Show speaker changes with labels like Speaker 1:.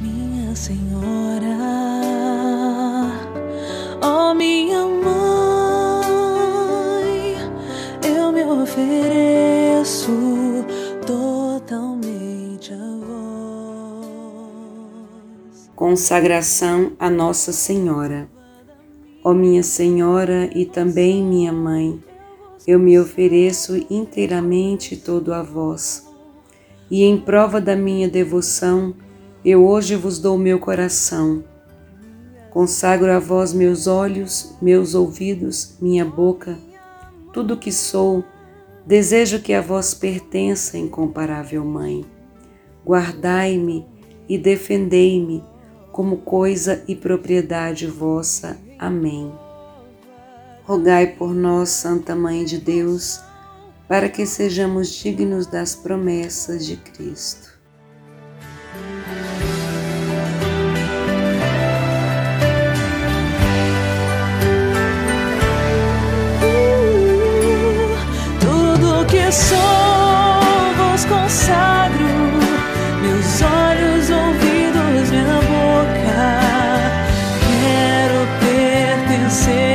Speaker 1: minha Senhora, ó oh, minha mãe, eu me ofereço totalmente a vós.
Speaker 2: Consagração a Nossa Senhora. Ó minha Senhora e também minha Mãe, eu me ofereço inteiramente todo a vós. E em prova da minha devoção, eu hoje vos dou meu coração. Consagro a vós meus olhos, meus ouvidos, minha boca, tudo o que sou, desejo que a vós pertença, incomparável Mãe. Guardai-me e defendei-me como coisa e propriedade vossa. Amém. Rogai por nós, Santa Mãe de Deus, para que sejamos dignos das promessas de Cristo. Sou vos consagro meus olhos, ouvidos, minha boca. Quero pertencer.